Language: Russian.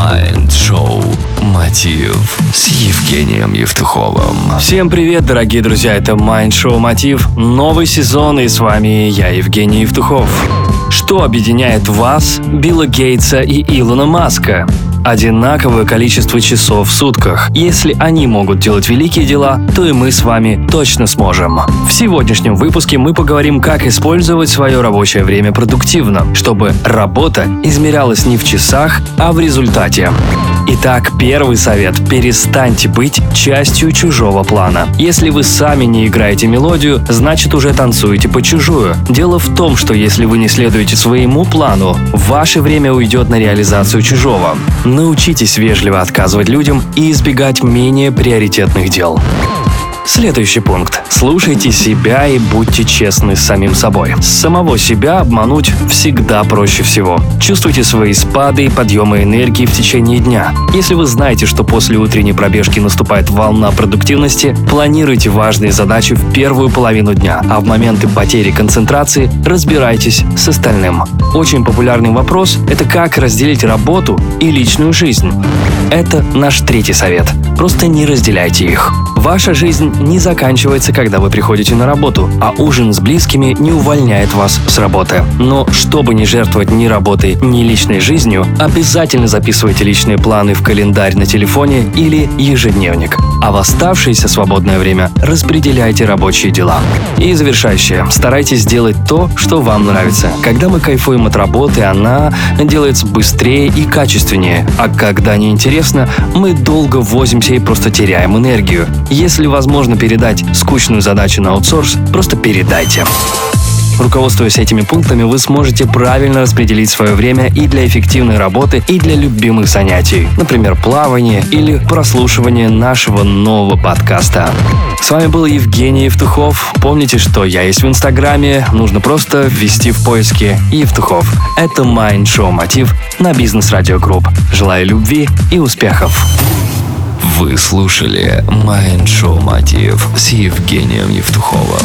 Майнд-шоу «Мотив» с Евгением Евтуховым. Всем привет, дорогие друзья, это Mind Show Мотив, новый сезон, и с вами я, Евгений Евтухов. Что объединяет вас, Билла Гейтса и Илона Маска? Одинаковое количество часов в сутках. Если они могут делать великие дела, то и мы с вами точно сможем. В сегодняшнем выпуске мы поговорим, как использовать свое рабочее время продуктивно, чтобы работа измерялась не в часах, а в результате. Итак, первый совет – перестаньте быть частью чужого плана. Если вы сами не играете мелодию, значит уже танцуете по чужую. Дело в том, что если вы не следуете своему плану, ваше время уйдет на реализацию чужого. Научитесь вежливо отказывать людям и избегать менее приоритетных дел. Следующий пункт. Слушайте себя и будьте честны с самим собой. Самого себя обмануть всегда проще всего. Чувствуйте свои спады и подъемы энергии в течение дня. Если вы знаете, что после утренней пробежки наступает волна продуктивности, планируйте важные задачи в первую половину дня, а в моменты потери концентрации разбирайтесь с остальным. Очень популярный вопрос – это как разделить работу и личную жизнь. Это наш третий совет. Просто не разделяйте их. Ваша жизнь не заканчивается, когда вы приходите на работу, а ужин с близкими не увольняет вас с работы. Но чтобы не жертвовать ни работой, ни личной жизнью, обязательно записывайте личные планы в календарь на телефоне или ежедневник. А в оставшееся свободное время распределяйте рабочие дела. И завершающее. Старайтесь делать то, что вам нравится. Когда мы кайфуем от работы, она делается быстрее и качественнее. А когда неинтересно, мы долго возимся и просто теряем энергию. Если возможно передать скучную задачу на аутсорс, просто передайте. Руководствуясь этими пунктами, вы сможете правильно распределить свое время и для эффективной работы, и для любимых занятий, например, плавание или прослушивание нашего нового подкаста. С вами был Евгений Евтухов. Помните, что я есть в Инстаграме, нужно просто ввести в поиске Евтухов. Это Mind Show Мотив на Business Radio Group. Желаю любви и успехов! Вы слушали Mind Show Мотив с Евгением Евтуховым.